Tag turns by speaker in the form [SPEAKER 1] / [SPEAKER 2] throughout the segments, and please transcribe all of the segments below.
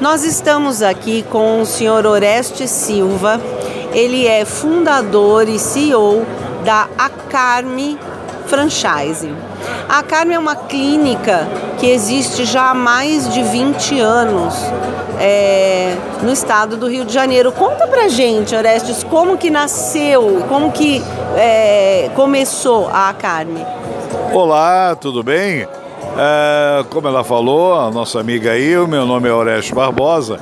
[SPEAKER 1] Nós estamos aqui com o senhor Oreste Silva, ele é fundador e CEO da Acarme Franchise. A Acarme é uma clínica que existe já há mais de 20 anos é, no estado do Rio de Janeiro. Conta pra gente, Orestes, como que nasceu, como que é, começou a Acarme?
[SPEAKER 2] Olá, tudo bem? É, como ela falou, a nossa amiga aí, o meu nome é Orestes Barbosa,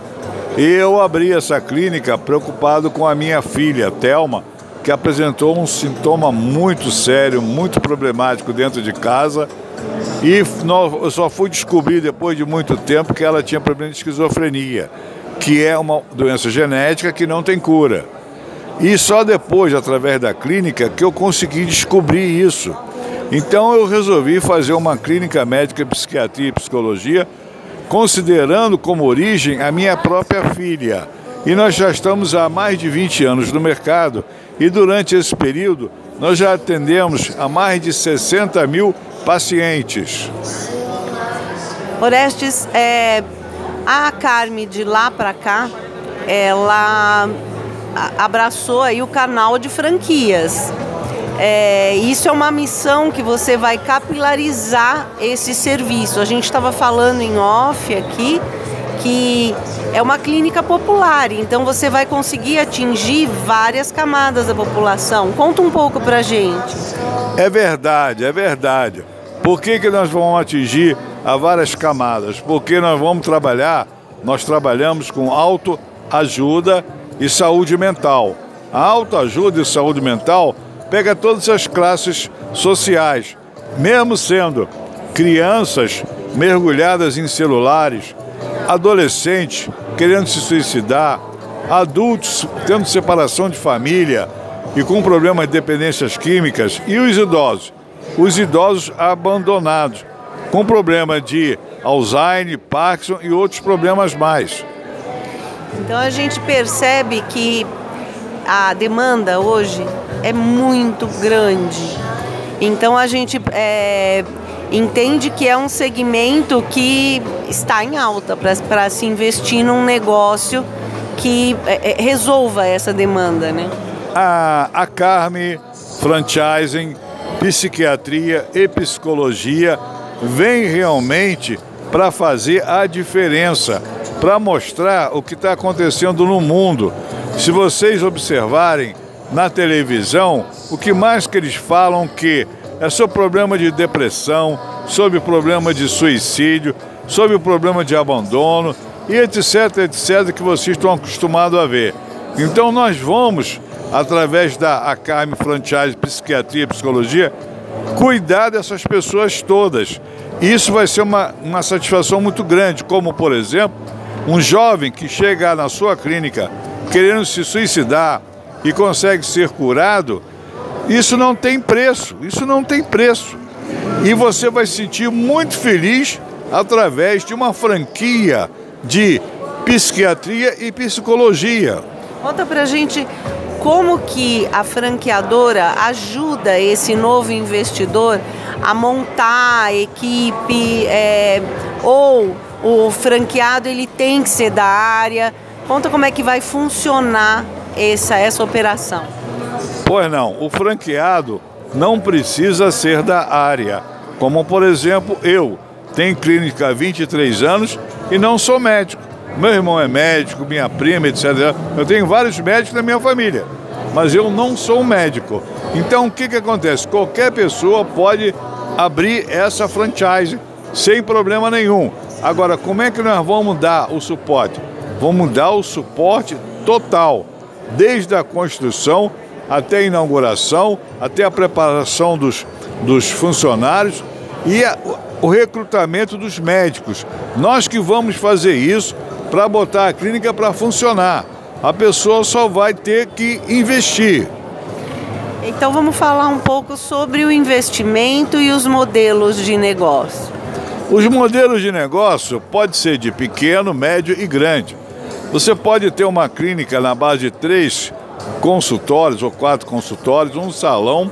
[SPEAKER 2] e eu abri essa clínica preocupado com a minha filha, Thelma, que apresentou um sintoma muito sério, muito problemático dentro de casa. E eu só fui descobrir depois de muito tempo que ela tinha problema de esquizofrenia, que é uma doença genética que não tem cura. E só depois, através da clínica, que eu consegui descobrir isso. Então eu resolvi fazer uma clínica médica, psiquiatria e psicologia, considerando como origem a minha própria filha. E nós já estamos há mais de 20 anos no mercado e durante esse período nós já atendemos a mais de 60 mil pacientes.
[SPEAKER 1] Orestes, é, a Carme de lá para cá, ela abraçou aí o canal de franquias. É, isso é uma missão que você vai capilarizar esse serviço. A gente estava falando em off aqui que é uma clínica popular, então você vai conseguir atingir várias camadas da população. Conta um pouco pra gente.
[SPEAKER 2] É verdade, é verdade. Por que, que nós vamos atingir a várias camadas? Porque nós vamos trabalhar, nós trabalhamos com autoajuda e saúde mental. A autoajuda e saúde mental pega todas as classes sociais, mesmo sendo crianças mergulhadas em celulares, adolescentes querendo se suicidar, adultos tendo separação de família e com problema de dependências químicas, e os idosos, os idosos abandonados, com problema de Alzheimer, Parkinson e outros problemas mais.
[SPEAKER 1] Então a gente percebe que a demanda hoje é muito grande. Então a gente é, entende que é um segmento que está em alta para se investir num negócio que é, é, resolva essa demanda, né?
[SPEAKER 2] A, a Carme Franchising, Psiquiatria e Psicologia vem realmente para fazer a diferença, para mostrar o que está acontecendo no mundo. Se vocês observarem, na televisão, o que mais que eles falam que é sobre problema de depressão, sobre problema de suicídio, sobre o problema de abandono e etc, etc, que vocês estão acostumados a ver. Então nós vamos, através da Acarme Franchise Psiquiatria e Psicologia, cuidar dessas pessoas todas. Isso vai ser uma, uma satisfação muito grande, como por exemplo, um jovem que chega na sua clínica querendo se suicidar, e consegue ser curado, isso não tem preço, isso não tem preço. E você vai se sentir muito feliz através de uma franquia de psiquiatria e psicologia.
[SPEAKER 1] Conta pra gente como que a franqueadora ajuda esse novo investidor a montar a equipe é, ou o franqueado ele tem que ser da área. Conta como é que vai funcionar essa, essa operação?
[SPEAKER 2] Pois não, o franqueado não precisa ser da área. Como, por exemplo, eu tenho clínica há 23 anos e não sou médico. Meu irmão é médico, minha prima, etc. Eu tenho vários médicos na minha família, mas eu não sou médico. Então, o que, que acontece? Qualquer pessoa pode abrir essa franchise sem problema nenhum. Agora, como é que nós vamos dar o suporte? Vamos dar o suporte total desde a construção até a inauguração, até a preparação dos, dos funcionários e a, o recrutamento dos médicos. Nós que vamos fazer isso para botar a clínica para funcionar. A pessoa só vai ter que investir.
[SPEAKER 1] Então vamos falar um pouco sobre o investimento e os modelos de negócio.
[SPEAKER 2] Os modelos de negócio pode ser de pequeno, médio e grande. Você pode ter uma clínica na base de três consultórios ou quatro consultórios, um salão,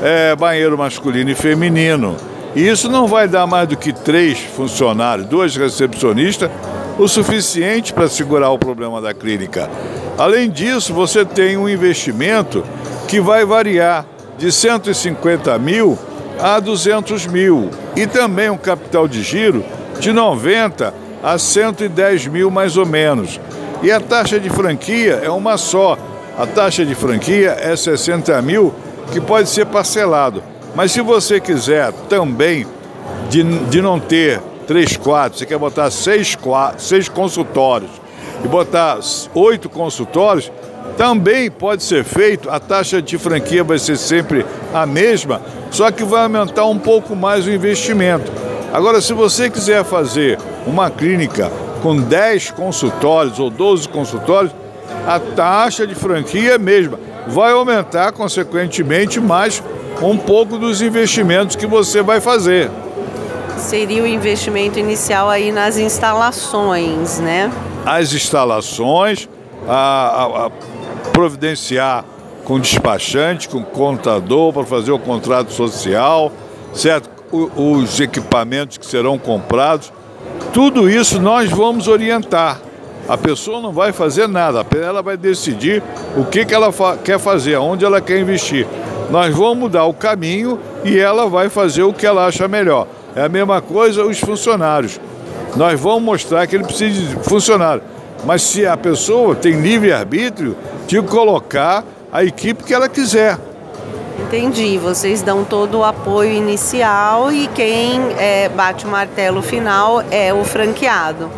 [SPEAKER 2] é, banheiro masculino e feminino. E isso não vai dar mais do que três funcionários, dois recepcionistas o suficiente para segurar o problema da clínica. Além disso, você tem um investimento que vai variar de 150 mil a 200 mil e também um capital de giro de 90 a 110 mil mais ou menos. E a taxa de franquia é uma só. A taxa de franquia é 60 mil, que pode ser parcelado. Mas se você quiser também de, de não ter três quadros, você quer botar seis, seis consultórios e botar oito consultórios, também pode ser feito. A taxa de franquia vai ser sempre a mesma, só que vai aumentar um pouco mais o investimento. Agora, se você quiser fazer uma clínica com 10 consultórios ou 12 consultórios, a taxa de franquia é a mesma. Vai aumentar, consequentemente, mais um pouco dos investimentos que você vai fazer.
[SPEAKER 1] Seria o investimento inicial aí nas instalações, né?
[SPEAKER 2] As instalações, a, a, a providenciar com despachante, com contador para fazer o contrato social, certo? O, os equipamentos que serão comprados, tudo isso nós vamos orientar. A pessoa não vai fazer nada, ela vai decidir o que, que ela fa quer fazer, aonde ela quer investir. Nós vamos mudar o caminho e ela vai fazer o que ela acha melhor. É a mesma coisa os funcionários. Nós vamos mostrar que ele precisa de funcionário. Mas se a pessoa tem livre-arbítrio, de colocar a equipe que ela quiser.
[SPEAKER 1] Entendi. Vocês dão todo o apoio inicial e quem é, bate o martelo final é o franqueado.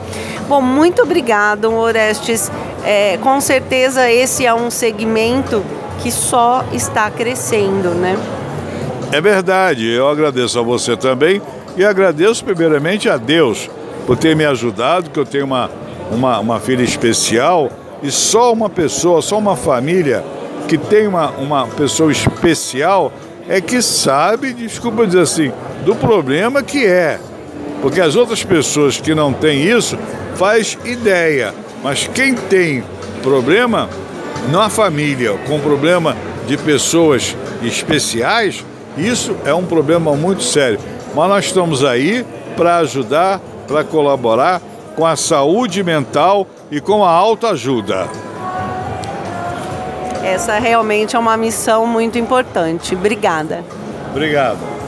[SPEAKER 1] Bom, muito obrigado, Orestes. É, com certeza esse é um segmento que só está crescendo, né?
[SPEAKER 2] É verdade, eu agradeço a você também e agradeço primeiramente a Deus por ter me ajudado, que eu tenho uma, uma, uma filha especial e só uma pessoa, só uma família que tem uma, uma pessoa especial é que sabe, desculpa dizer assim, do problema que é. Porque as outras pessoas que não têm isso faz ideia, mas quem tem problema na família com problema de pessoas especiais, isso é um problema muito sério. Mas nós estamos aí para ajudar, para colaborar com a saúde mental e com a autoajuda.
[SPEAKER 1] Essa realmente é uma missão muito importante. Obrigada.
[SPEAKER 2] Obrigado.